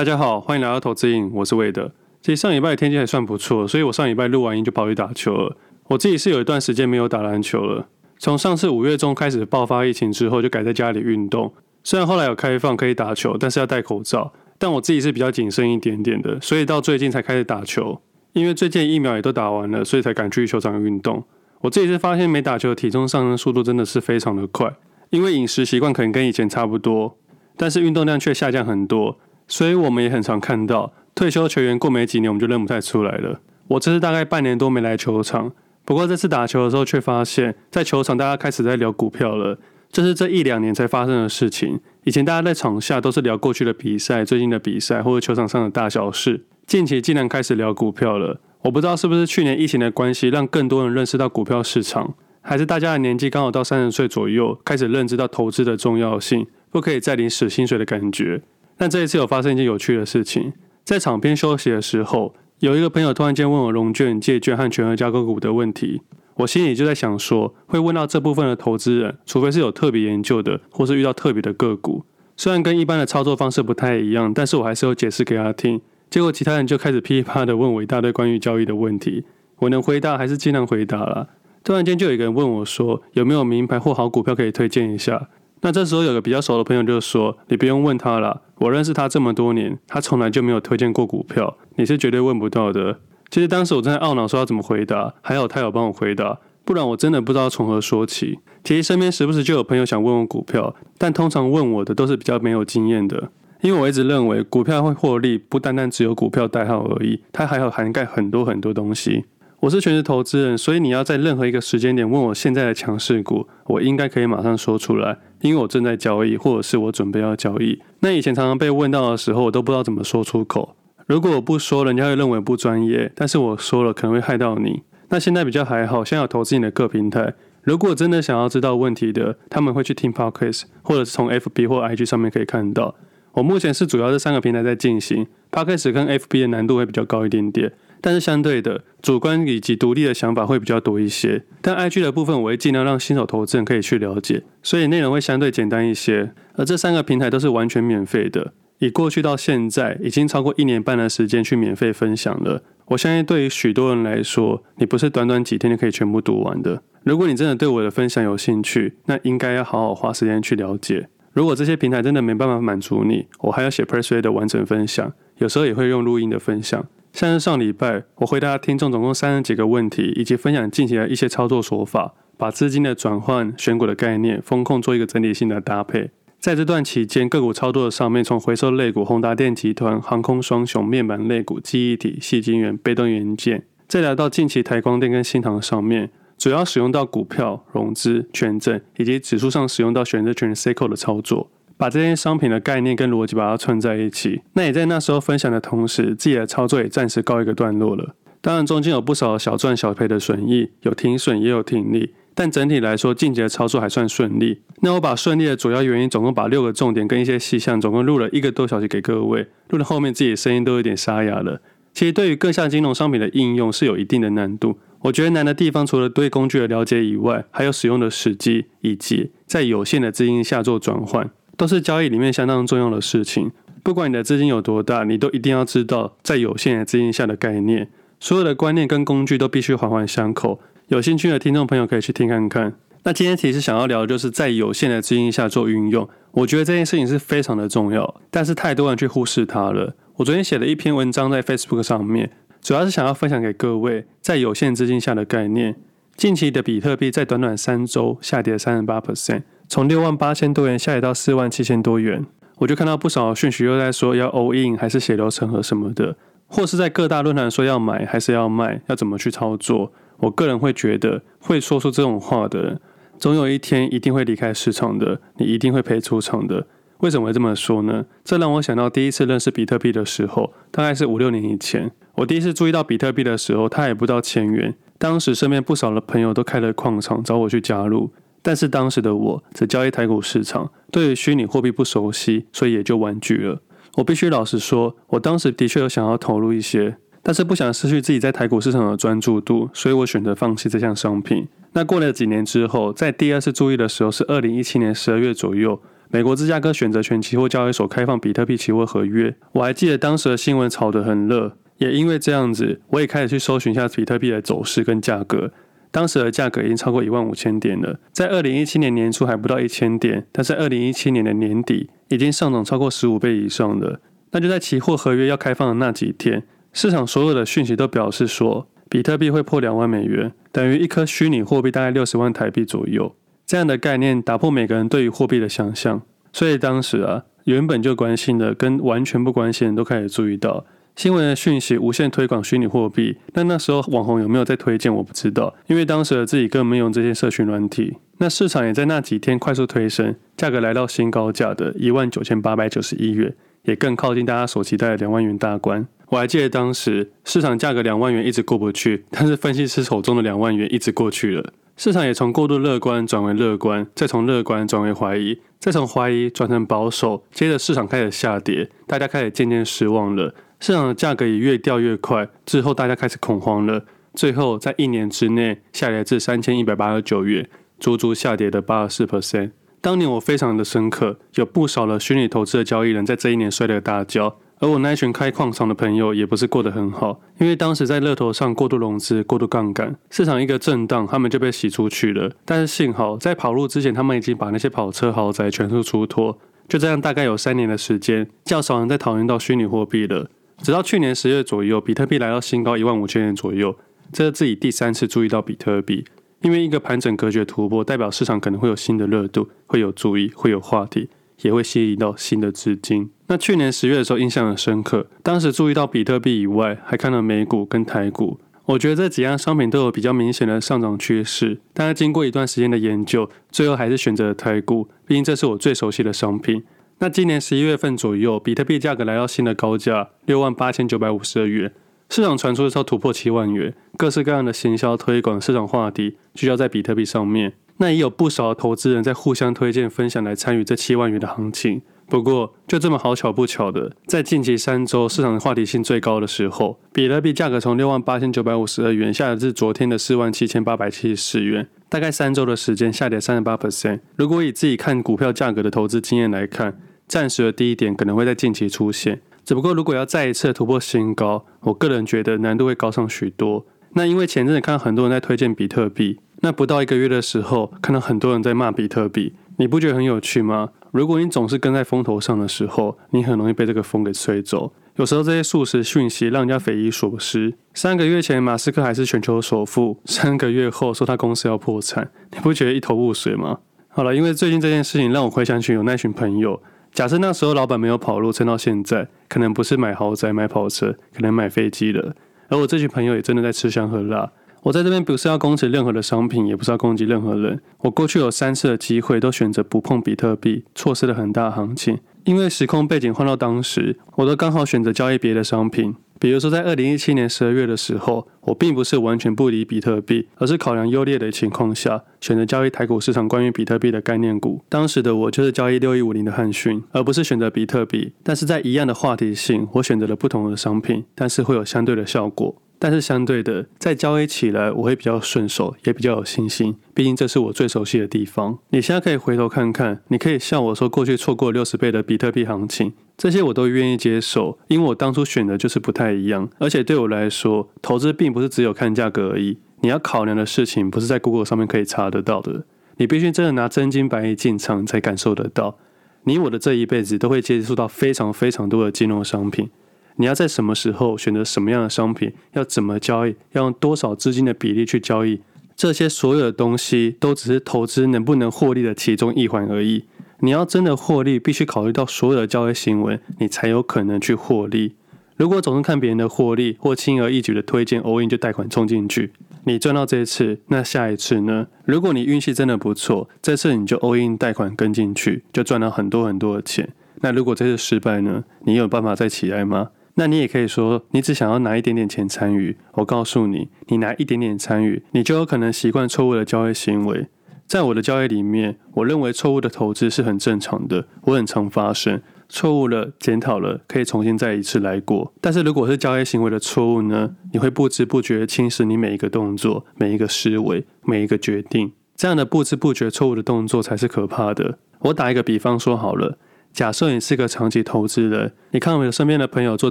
大家好，欢迎来到投资瘾，我是魏德。其实上礼拜的天气还算不错，所以我上礼拜录完音就跑去打球了。我自己是有一段时间没有打篮球了，从上次五月中开始爆发疫情之后，就改在家里运动。虽然后来有开放可以打球，但是要戴口罩。但我自己是比较谨慎一点点的，所以到最近才开始打球。因为最近疫苗也都打完了，所以才敢去球场运动。我自己是发现没打球体重上升速度真的是非常的快，因为饮食习惯可能跟以前差不多，但是运动量却下降很多。所以我们也很常看到退休球员过没几年我们就认不太出来了。我这是大概半年多没来球场，不过这次打球的时候却发现，在球场大家开始在聊股票了。这是这一两年才发生的事情。以前大家在场下都是聊过去的比赛、最近的比赛或者球场上的大小事，近期竟然开始聊股票了。我不知道是不是去年疫情的关系，让更多人认识到股票市场，还是大家的年纪刚好到三十岁左右，开始认知到投资的重要性，不可以再领死薪水的感觉。但这一次有发生一件有趣的事情，在场边休息的时候，有一个朋友突然间问我融券、借券和全额交割股的问题，我心里就在想说，会问到这部分的投资人，除非是有特别研究的，或是遇到特别的个股。虽然跟一般的操作方式不太一样，但是我还是有解释给他听。结果其他人就开始噼里啪啦的问我一大堆关于交易的问题，我能回答还是尽量回答啦。突然间就有一个人问我说，有没有名牌或好股票可以推荐一下？那这时候有个比较熟的朋友就说：“你不用问他了，我认识他这么多年，他从来就没有推荐过股票，你是绝对问不到的。”其实当时我正在懊恼说要怎么回答，还好他有帮我回答，不然我真的不知道从何说起。其实身边时不时就有朋友想问我股票，但通常问我的都是比较没有经验的，因为我一直认为股票会获利，不单单只有股票代号而已，它还有涵盖很多很多东西。我是全职投资人，所以你要在任何一个时间点问我现在的强势股，我应该可以马上说出来，因为我正在交易，或者是我准备要交易。那以前常常被问到的时候，我都不知道怎么说出口。如果我不说，人家会认为不专业；但是我说了，可能会害到你。那现在比较还好，现在有投资你的各平台。如果真的想要知道问题的，他们会去听 Podcast，或者是从 FB 或 IG 上面可以看到。我目前是主要这三个平台在进行，Podcast 跟 FB 的难度会比较高一点点。但是相对的，主观以及独立的想法会比较多一些。但 IG 的部分，我会尽量让新手投资人可以去了解，所以内容会相对简单一些。而这三个平台都是完全免费的，以过去到现在已经超过一年半的时间去免费分享了。我相信对于许多人来说，你不是短短几天就可以全部读完的。如果你真的对我的分享有兴趣，那应该要好好花时间去了解。如果这些平台真的没办法满足你，我还要写 Pressway 的完整分享，有时候也会用录音的分享。像是上礼拜，我回答听众总共三十几个问题，以及分享近期的一些操作手法，把资金的转换、选股的概念、风控做一个整体性的搭配。在这段期间，个股操作的上面，从回收类股、宏达电集团、航空双雄、面板类股、记忆体、矽晶圆、被动元件，再来到近期台光电跟新唐上面，主要使用到股票、融资、权证，以及指数上使用到选择权 C 扣的操作。把这些商品的概念跟逻辑把它串在一起，那也在那时候分享的同时，自己的操作也暂时告一个段落了。当然，中间有不少小赚小赔的损益，有停损也有停利，但整体来说，近期的操作还算顺利。那我把顺利的主要原因，总共把六个重点跟一些细项，总共录了一个多小时给各位，录到后面自己的声音都有点沙哑了。其实对于各项金融商品的应用是有一定的难度，我觉得难的地方除了对工具的了解以外，还有使用的时机以及在有限的资金下做转换。都是交易里面相当重要的事情。不管你的资金有多大，你都一定要知道在有限的资金下的概念。所有的观念跟工具都必须环环相扣。有兴趣的听众朋友可以去听看看。那今天其实想要聊的就是在有限的资金下做运用。我觉得这件事情是非常的重要，但是太多人去忽视它了。我昨天写了一篇文章在 Facebook 上面，主要是想要分享给各位在有限资金下的概念。近期的比特币在短短三周下跌三十八 percent。从六万八千多元下跌到四万七千多元，我就看到不少讯息又在说要 all in 还是血流成河什么的，或是在各大论坛说要买还是要卖，要怎么去操作？我个人会觉得，会说出这种话的人，总有一天一定会离开市场的，你一定会赔出场的。为什么会这么说呢？这让我想到第一次认识比特币的时候，大概是五六年以前，我第一次注意到比特币的时候，它也不到千元，当时身边不少的朋友都开了矿场找我去加入。但是当时的我只交易台股市场，对于虚拟货币不熟悉，所以也就婉拒了。我必须老实说，我当时的确有想要投入一些，但是不想失去自己在台股市场的专注度，所以我选择放弃这项商品。那过了几年之后，在第二次注意的时候是二零一七年十二月左右，美国芝加哥选择权期货交易所开放比特币期货合约。我还记得当时的新闻炒得很热，也因为这样子，我也开始去搜寻一下比特币的走势跟价格。当时的价格已经超过一万五千点了，在二零一七年年初还不到一千点，但在二零一七年的年底已经上涨超过十五倍以上了。那就在期货合约要开放的那几天，市场所有的讯息都表示说，比特币会破两万美元，等于一颗虚拟货币大概六十万台币左右。这样的概念打破每个人对于货币的想象，所以当时啊，原本就关心的跟完全不关心的都开始注意到。新闻的讯息无限推广虚拟货币，但那时候网红有没有在推荐我不知道，因为当时的自己根本没用这些社群软体。那市场也在那几天快速推升，价格来到新高价的一万九千八百九十一元，也更靠近大家所期待的两万元大关。我还记得当时市场价格两万元一直过不去，但是分析师手中的两万元一直过去了。市场也从过度乐观转为乐观，再从乐观转为怀疑，再从怀疑转成保守，接着市场开始下跌，大家开始渐渐失望了。市场的价格也越掉越快，之后大家开始恐慌了，最后在一年之内下跌至三千一百八十九元，足足下跌了八十四 percent。当年我非常的深刻，有不少的虚拟投资的交易人在这一年摔了大跤，而我那群开矿场的朋友也不是过得很好，因为当时在乐透上过度融资、过度杠杆，市场一个震荡，他们就被洗出去了。但是幸好在跑路之前，他们已经把那些跑车豪宅全数出脱，就这样大概有三年的时间，较少人在讨论到虚拟货币了。直到去年十月左右，比特币来到新高一万五千元左右，这是自己第三次注意到比特币。因为一个盘整格局的突破，代表市场可能会有新的热度，会有注意，会有话题，也会吸引到新的资金。那去年十月的时候，印象很深刻，当时注意到比特币以外，还看到美股跟台股。我觉得这几样商品都有比较明显的上涨趋势。但是经过一段时间的研究，最后还是选择了台股，毕竟这是我最熟悉的商品。那今年十一月份左右，比特币价格来到新的高价六万八千九百五十二元，市场传出的时候突破七万元，各式各样的行销推广、市场话题聚焦在比特币上面。那也有不少的投资人在互相推荐、分享来参与这七万元的行情。不过，就这么好巧不巧的，在近期三周市场话题性最高的时候，比特币价格从六万八千九百五十二元下跌至昨天的四万七千八百七十四元。大概三周的时间下跌三十八 percent。如果以自己看股票价格的投资经验来看，暂时的低点可能会在近期出现，只不过如果要再一次突破新高，我个人觉得难度会高上许多。那因为前阵子看到很多人在推荐比特币，那不到一个月的时候，看到很多人在骂比特币，你不觉得很有趣吗？如果你总是跟在风头上的时候，你很容易被这个风给吹走。有时候这些速食讯息让人家匪夷所思。三个月前马斯克还是全球首富，三个月后说他公司要破产，你不觉得一头雾水吗？好了，因为最近这件事情让我回想起有那群朋友。假设那时候老板没有跑路，撑到现在，可能不是买豪宅、买跑车，可能买飞机了。而我这群朋友也真的在吃香喝辣。我在这边不是要攻击任何的商品，也不是要攻击任何人。我过去有三次的机会都选择不碰比特币，错失了很大行情。因为时空背景换到当时，我都刚好选择交易别的商品。比如说，在二零一七年十二月的时候，我并不是完全不理比特币，而是考量优劣的情况下，选择交易台股市场关于比特币的概念股。当时的我就是交易六一五零的汉逊，而不是选择比特币。但是在一样的话题性，我选择了不同的商品，但是会有相对的效果。但是相对的，在交易起来我会比较顺手，也比较有信心。毕竟这是我最熟悉的地方。你现在可以回头看看，你可以笑我说过去错过六十倍的比特币行情，这些我都愿意接受，因为我当初选的就是不太一样。而且对我来说，投资并不是只有看价格而已，你要考量的事情不是在 Google 上面可以查得到的，你必须真的拿真金白银进场才感受得到。你我的这一辈子都会接触到非常非常多的金融商品。你要在什么时候选择什么样的商品，要怎么交易，要用多少资金的比例去交易，这些所有的东西都只是投资能不能获利的其中一环而已。你要真的获利，必须考虑到所有的交易行为，你才有可能去获利。如果总是看别人的获利，或轻而易举的推荐 all in 就贷款冲进去，你赚到这一次，那下一次呢？如果你运气真的不错，这次你就 all in 贷款跟进去，就赚到很多很多的钱。那如果这次失败呢？你有办法再起来吗？那你也可以说，你只想要拿一点点钱参与。我告诉你，你拿一点点参与，你就有可能习惯错误的交易行为。在我的交易里面，我认为错误的投资是很正常的，我很常发生错误了，检讨了，可以重新再一次来过。但是如果是交易行为的错误呢？你会不知不觉侵蚀你每一个动作、每一个思维、每一个决定。这样的不知不觉错误的动作才是可怕的。我打一个比方说好了，假设你是个长期投资人，你看我们身边的朋友做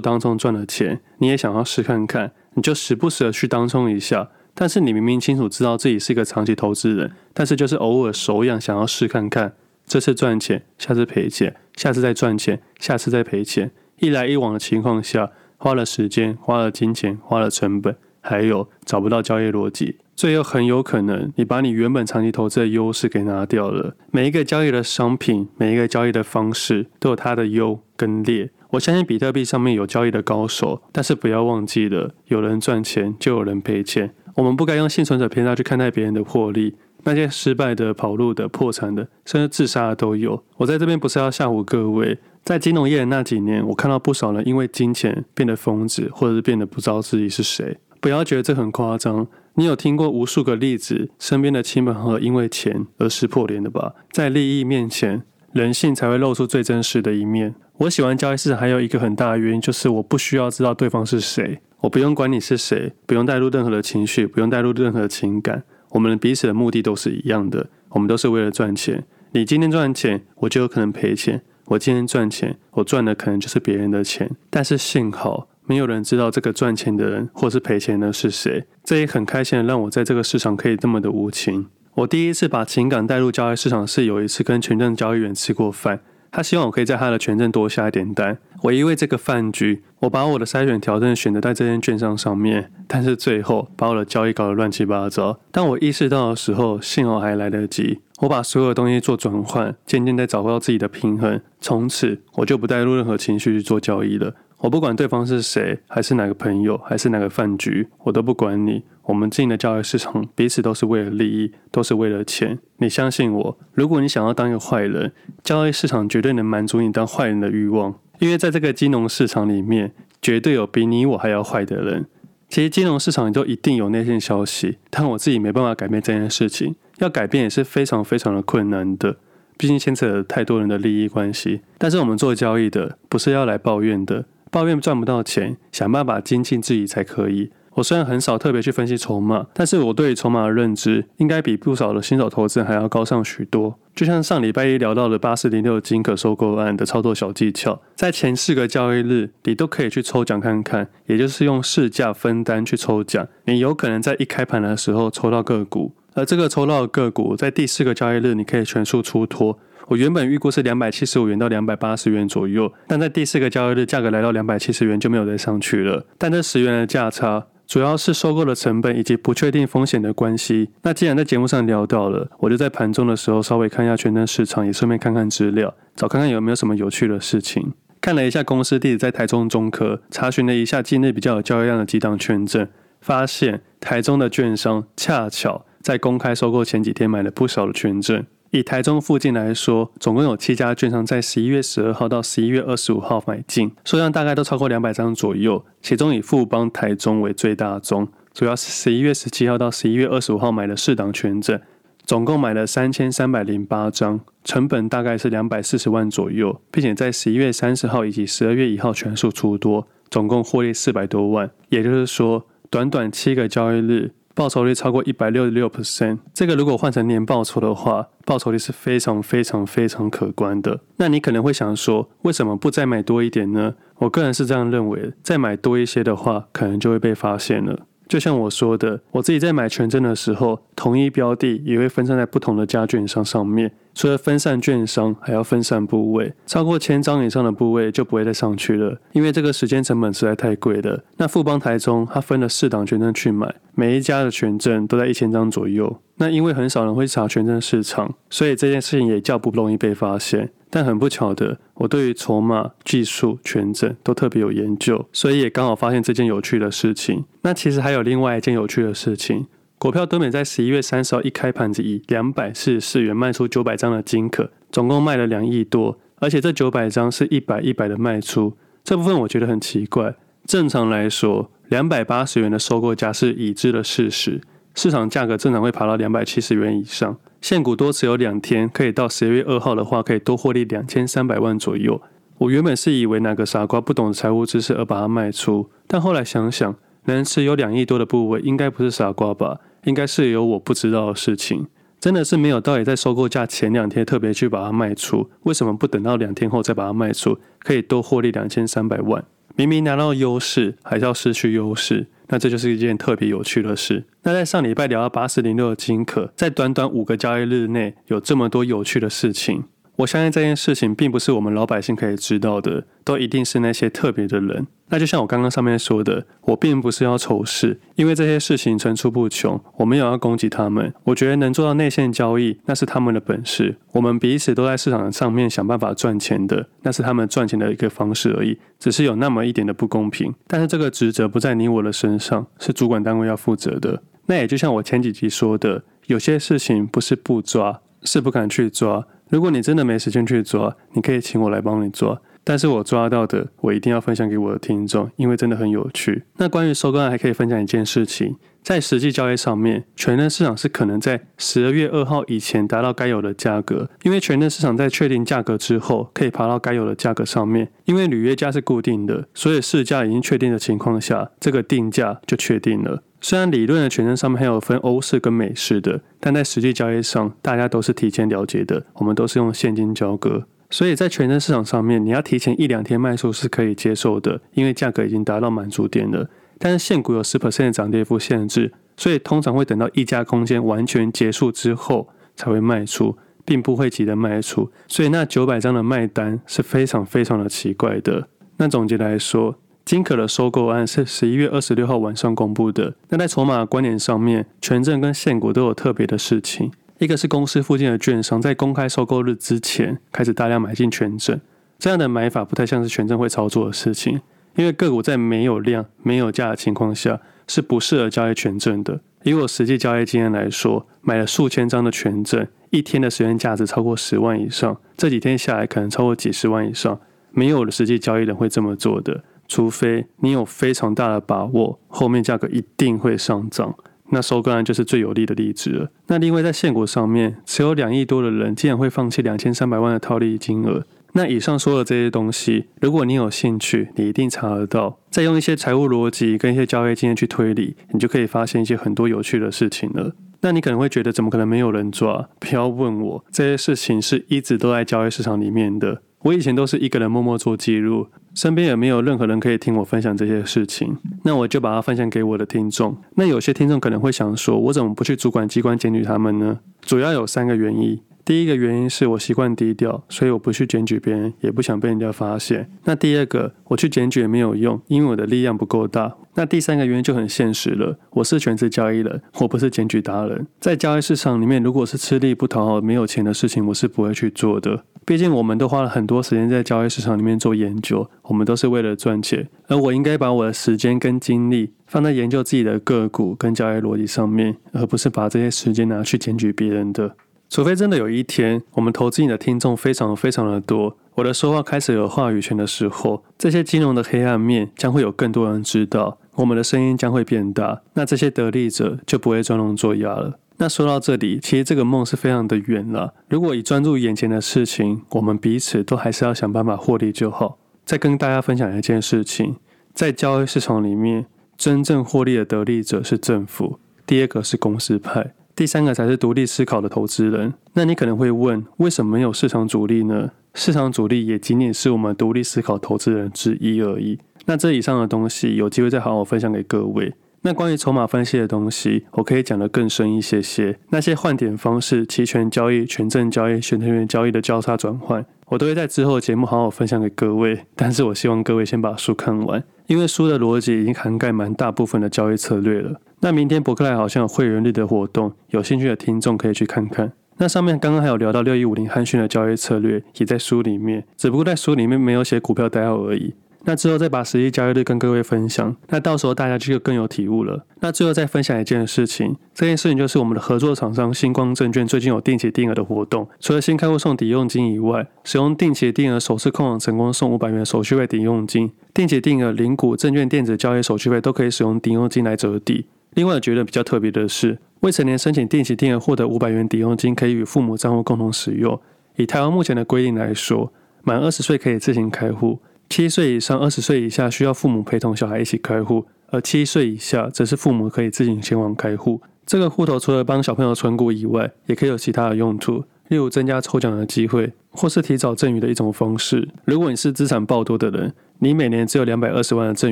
当冲赚了钱，你也想要试看看，你就时不时的去当冲一下。但是你明明清楚知道自己是一个长期投资人，但是就是偶尔手痒想要试看看，这次赚钱，下次赔钱，下次再赚钱，下次再赔钱，一来一往的情况下，花了时间，花了金钱，花了成本，还有找不到交易逻辑，最后很有可能你把你原本长期投资的优势给拿掉了。每一个交易的商品，每一个交易的方式，都有它的优跟劣。我相信比特币上面有交易的高手，但是不要忘记了，有人赚钱就有人赔钱。我们不该用幸存者偏差去看待别人的获利，那些失败的、跑路的、破产的，甚至自杀的都有。我在这边不是要吓唬各位，在金融业的那几年，我看到不少人因为金钱变得疯子，或者是变得不知道自己是谁。不要觉得这很夸张，你有听过无数个例子，身边的亲朋好友因为钱而撕破脸的吧？在利益面前，人性才会露出最真实的一面。我喜欢交易市场，还有一个很大的原因就是我不需要知道对方是谁，我不用管你是谁，不用带入任何的情绪，不用带入任何的情感。我们彼此的目的都是一样的，我们都是为了赚钱。你今天赚钱，我就有可能赔钱；我今天赚钱，我赚的可能就是别人的钱。但是幸好没有人知道这个赚钱的人或是赔钱的是谁。这也很开心的让我在这个市场可以这么的无情。我第一次把情感带入交易市场是有一次跟权证交易员吃过饭。他希望我可以在他的权证多下一点单，我因为这个饭局，我把我的筛选条件选择在这件券商上面，但是最后把我的交易搞得乱七八糟。当我意识到的时候，幸好还来得及，我把所有东西做转换，渐渐在找到自己的平衡。从此我就不带入任何情绪去做交易了。我不管对方是谁，还是哪个朋友，还是哪个饭局，我都不管你。我们进的交易市场，彼此都是为了利益，都是为了钱。你相信我，如果你想要当一个坏人，交易市场绝对能满足你当坏人的欲望。因为在这个金融市场里面，绝对有比你我还要坏的人。其实金融市场里都一定有内线消息，但我自己没办法改变这件事情。要改变也是非常非常的困难的，毕竟牵扯了太多人的利益关系。但是我们做交易的，不是要来抱怨的，抱怨赚不到钱，想办法精进自己才可以。我虽然很少特别去分析筹码，但是我对筹码的认知应该比不少的新手投资人还要高上许多。就像上礼拜一聊到的八四零六金可收购案的操作小技巧，在前四个交易日你都可以去抽奖看看，也就是用市价分单去抽奖，你有可能在一开盘的时候抽到个股，而这个抽到的个股在第四个交易日你可以全数出脱。我原本预估是两百七十五元到两百八十元左右，但在第四个交易日价格来到两百七十元就没有再上去了，但这十元的价差。主要是收购的成本以及不确定风险的关系。那既然在节目上聊到了，我就在盘中的时候稍微看一下权证市场，也顺便看看资料，找看看有没有什么有趣的事情。看了一下公司地址在台中中科，查询了一下境内比较有交易量的几档权证，发现台中的券商恰巧在公开收购前几天买了不少的权证。以台中附近来说，总共有七家券商在十一月十二号到十一月二十五号买进，数量大概都超过两百张左右。其中以富邦台中为最大宗，主要是十一月十七号到十一月二十五号买了四档权证，总共买了三千三百零八张，成本大概是两百四十万左右，并且在十一月三十号以及十二月一号全数出多，总共获利四百多万。也就是说，短短七个交易日。报酬率超过一百六十六 percent，这个如果换成年报酬的话，报酬率是非常非常非常可观的。那你可能会想说，为什么不再买多一点呢？我个人是这样认为，再买多一些的话，可能就会被发现了。就像我说的，我自己在买权证的时候，同一标的也会分散在不同的家券商上面。除了分散券商，还要分散部位，超过千张以上的部位就不会再上去了，因为这个时间成本实在太贵了。那富邦台中，他分了四档权证去买，每一家的权证都在一千张左右。那因为很少人会查权证市场，所以这件事情也较不容易被发现。但很不巧的，我对于筹码、技术、权证都特别有研究，所以也刚好发现这件有趣的事情。那其实还有另外一件有趣的事情。股票多美在十一月三十号一开盘子，以两百四十四元卖出九百张的金可，总共卖了两亿多，而且这九百张是一百一百的卖出。这部分我觉得很奇怪。正常来说，两百八十元的收购价是已知的事实，市场价格正常会爬到两百七十元以上。现股多持有两天，可以到十一月二号的话，可以多获利两千三百万左右。我原本是以为哪个傻瓜不懂财务知识而把它卖出，但后来想想，能持有两亿多的部位，应该不是傻瓜吧？应该是有我不知道的事情。真的是没有道理在收购价前两天特别去把它卖出，为什么不等到两天后再把它卖出，可以多获利两千三百万？明明拿到优势，还是要失去优势？那这就是一件特别有趣的事。那在上礼拜聊到八四零六的金可，在短短五个交易日内有这么多有趣的事情。我相信这件事情并不是我们老百姓可以知道的，都一定是那些特别的人。那就像我刚刚上面说的，我并不是要仇视，因为这些事情层出不穷，我没有要攻击他们。我觉得能做到内线交易，那是他们的本事。我们彼此都在市场上面想办法赚钱的，那是他们赚钱的一个方式而已，只是有那么一点的不公平。但是这个职责不在你我的身上，是主管单位要负责的。那也就像我前几集说的，有些事情不是不抓，是不敢去抓。如果你真的没时间去抓，你可以请我来帮你抓。但是我抓到的，我一定要分享给我的听众，因为真的很有趣。那关于收购案，还可以分享一件事情，在实际交易上面，权证市场是可能在十二月二号以前达到该有的价格，因为权证市场在确定价格之后，可以爬到该有的价格上面。因为履约价是固定的，所以市价已经确定的情况下，这个定价就确定了。虽然理论的权证上面还有分欧式跟美式的，但在实际交易上，大家都是提前了解的。我们都是用现金交割，所以在权证市场上面，你要提前一两天卖出是可以接受的，因为价格已经达到满足点了。但是现股有十 percent 的涨跌幅限制，所以通常会等到溢价空间完全结束之后才会卖出，并不会急着卖出。所以那九百张的卖单是非常非常的奇怪的。那总结来说。金可的收购案是十一月二十六号晚上公布的。那在筹码观点上面，权证跟现股都有特别的事情。一个是公司附近的券商在公开收购日之前开始大量买进权证，这样的买法不太像是权证会操作的事情。因为个股在没有量、没有价的情况下是不适合交易权证的。以我实际交易经验来说，买了数千张的权证，一天的时间价值超过十万以上，这几天下来可能超过几十万以上，没有的实际交易人会这么做的。除非你有非常大的把握，后面价格一定会上涨，那收割案就是最有利的例子了。那另外在现股上面，持有两亿多的人竟然会放弃两千三百万的套利金额。那以上说的这些东西，如果你有兴趣，你一定查得到。再用一些财务逻辑跟一些交易经验去推理，你就可以发现一些很多有趣的事情了。那你可能会觉得，怎么可能没有人抓？不要问我，这些事情是一直都在交易市场里面的。我以前都是一个人默默做记录，身边也没有任何人可以听我分享这些事情，那我就把它分享给我的听众。那有些听众可能会想说，我怎么不去主管机关检举他们呢？主要有三个原因。第一个原因是我习惯低调，所以我不去检举别人，也不想被人家发现。那第二个，我去检举也没有用，因为我的力量不够大。那第三个原因就很现实了，我是全职交易人，我不是检举达人。在交易市场里面，如果是吃力不讨好、没有钱的事情，我是不会去做的。毕竟我们都花了很多时间在交易市场里面做研究，我们都是为了赚钱，而我应该把我的时间跟精力放在研究自己的个股跟交易逻辑上面，而不是把这些时间拿去检举别人的。除非真的有一天，我们投资你的听众非常非常的多，我的说话开始有话语权的时候，这些金融的黑暗面将会有更多人知道，我们的声音将会变大，那这些得利者就不会装聋作哑了。那说到这里，其实这个梦是非常的远了。如果以专注眼前的事情，我们彼此都还是要想办法获利就好。再跟大家分享一件事情，在交易市场里面，真正获利的得利者是政府，第二个是公司派。第三个才是独立思考的投资人。那你可能会问，为什么没有市场主力呢？市场主力也仅仅是我们独立思考投资人之一而已。那这以上的东西，有机会再好好分享给各位。那关于筹码分析的东西，我可以讲得更深一些些。那些换点方式、期权交易、权证交易、选择权交易的交叉转换，我都会在之后的节目好好分享给各位。但是我希望各位先把书看完，因为书的逻辑已经涵盖蛮大部分的交易策略了。那明天伯克莱好像有会员日的活动，有兴趣的听众可以去看看。那上面刚刚还有聊到六一五零汉逊的交易策略，也在书里面，只不过在书里面没有写股票代号而已。那之后再把实际交易率跟各位分享，那到时候大家就更有体悟了。那最后再分享一件事情，这件事情就是我们的合作厂商星光证券最近有定期定额的活动，除了新开户送抵用金以外，使用定期定额首次控网成功送五百元手续费抵用金，定期定额零股证券电子交易手续费都可以使用抵用金来折抵。另外，我觉得比较特别的是，未成年申请定期定额获得五百元抵用金，可以与父母账户共同使用。以台湾目前的规定来说，满二十岁可以自行开户，七岁以上、二十岁以下需要父母陪同小孩一起开户，而七岁以下则是父母可以自行前往开户。这个户头除了帮小朋友存股以外，也可以有其他的用途，例如增加抽奖的机会，或是提早赠与的一种方式。如果你是资产爆多的人，你每年只有两百二十万的赠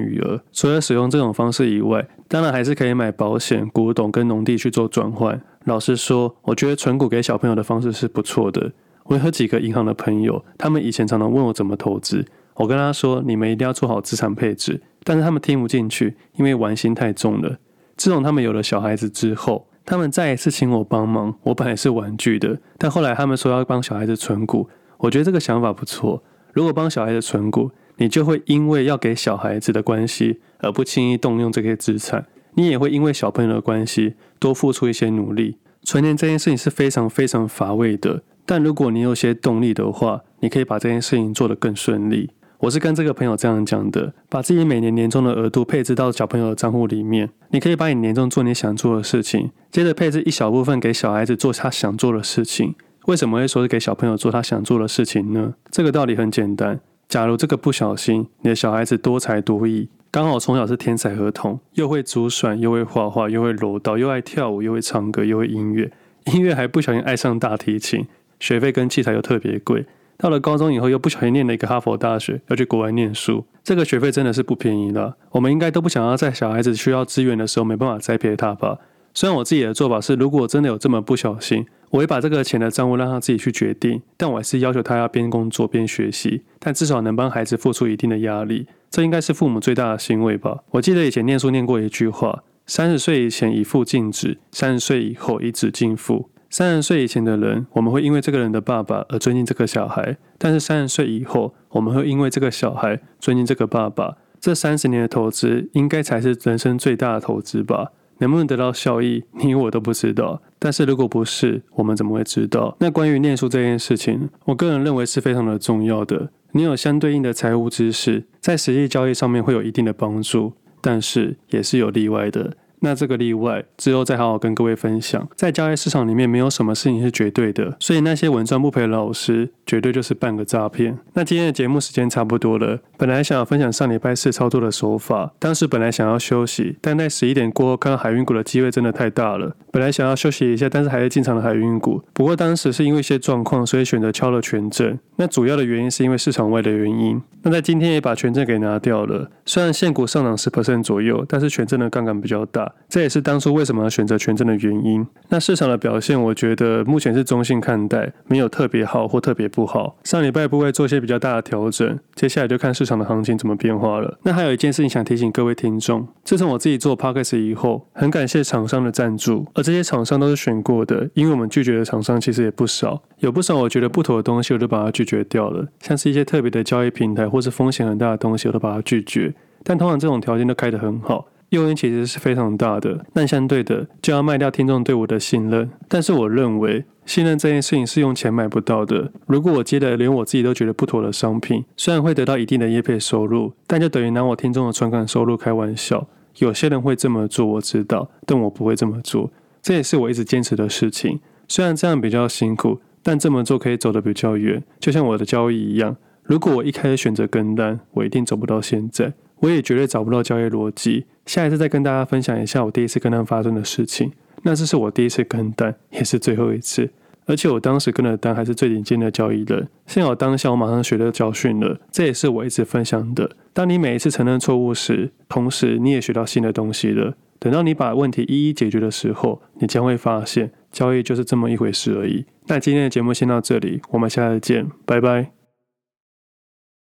与额，除了使用这种方式以外，当然还是可以买保险、古董跟农地去做转换。老实说，我觉得存股给小朋友的方式是不错的。我有几个银行的朋友，他们以前常常问我怎么投资，我跟他说，你们一定要做好资产配置，但是他们听不进去，因为玩心太重了。自从他们有了小孩子之后，他们再一次请我帮忙，我本来是玩具的，但后来他们说要帮小孩子存股，我觉得这个想法不错。如果帮小孩子存股，你就会因为要给小孩子的关系而不轻易动用这些资产，你也会因为小朋友的关系多付出一些努力。存钱这件事情是非常非常乏味的，但如果你有些动力的话，你可以把这件事情做得更顺利。我是跟这个朋友这样讲的：把自己每年年终的额度配置到小朋友的账户里面，你可以把你年终做你想做的事情，接着配置一小部分给小孩子做他想做的事情。为什么会说是给小朋友做他想做的事情呢？这个道理很简单。假如这个不小心，你的小孩子多才多艺，刚好从小是天才儿童，又会竹笋，又会画画，又会柔道，又爱跳舞，又会唱歌，又会音乐，音乐还不小心爱上大提琴，学费跟器材又特别贵，到了高中以后又不小心念了一个哈佛大学，要去国外念书，这个学费真的是不便宜了。我们应该都不想要在小孩子需要资源的时候没办法栽培他吧？虽然我自己的做法是，如果真的有这么不小心。我会把这个钱的账户让他自己去决定，但我还是要求他要边工作边学习，但至少能帮孩子付出一定的压力，这应该是父母最大的欣慰吧。我记得以前念书念过一句话：三十岁以前以父敬子，三十岁以后以子敬父。三十岁以前的人，我们会因为这个人的爸爸而尊敬这个小孩，但是三十岁以后，我们会因为这个小孩尊敬这个爸爸。这三十年的投资，应该才是人生最大的投资吧。能不能得到效益，你我都不知道。但是如果不是，我们怎么会知道？那关于念书这件事情，我个人认为是非常的重要的。你有相对应的财务知识，在实际交易上面会有一定的帮助，但是也是有例外的。那这个例外之后再好好跟各位分享。在交易市场里面，没有什么事情是绝对的，所以那些稳赚不赔的老师，绝对就是半个诈骗。那今天的节目时间差不多了，本来想要分享上礼拜四操作的手法，当时本来想要休息，但在十一点过后看到海运股的机会真的太大了，本来想要休息一下，但是还是进场了海运股。不过当时是因为一些状况，所以选择敲了权证。那主要的原因是因为市场外的原因。那在今天也把权证给拿掉了，虽然现股上涨十 percent 左右，但是权证的杠杆比较大。这也是当初为什么要选择权证的原因。那市场的表现，我觉得目前是中性看待，没有特别好或特别不好。上礼拜不会做些比较大的调整，接下来就看市场的行情怎么变化了。那还有一件事情想提醒各位听众：自从我自己做 Podcast 以后，很感谢厂商的赞助，而这些厂商都是选过的，因为我们拒绝的厂商其实也不少，有不少我觉得不妥的东西，我都把它拒绝掉了。像是一些特别的交易平台或是风险很大的东西，我都把它拒绝。但通常这种条件都开得很好。诱因其实是非常大的，但相对的就要卖掉听众对我的信任。但是我认为信任这件事情是用钱买不到的。如果我接的连我自己都觉得不妥的商品，虽然会得到一定的业配收入，但就等于拿我听众的存款收入开玩笑。有些人会这么做，我知道，但我不会这么做。这也是我一直坚持的事情。虽然这样比较辛苦，但这么做可以走得比较远。就像我的交易一样，如果我一开始选择跟单，我一定走不到现在。我也绝对找不到交易逻辑。下一次再跟大家分享一下我第一次跟单发生的事情。那这是我第一次跟单，也是最后一次。而且我当时跟的单还是最顶尖的交易人。幸好当下我马上学到教训了。这也是我一直分享的。当你每一次承认错误时，同时你也学到新的东西了。等到你把问题一一解决的时候，你将会发现交易就是这么一回事而已。那今天的节目先到这里，我们下次见，拜拜。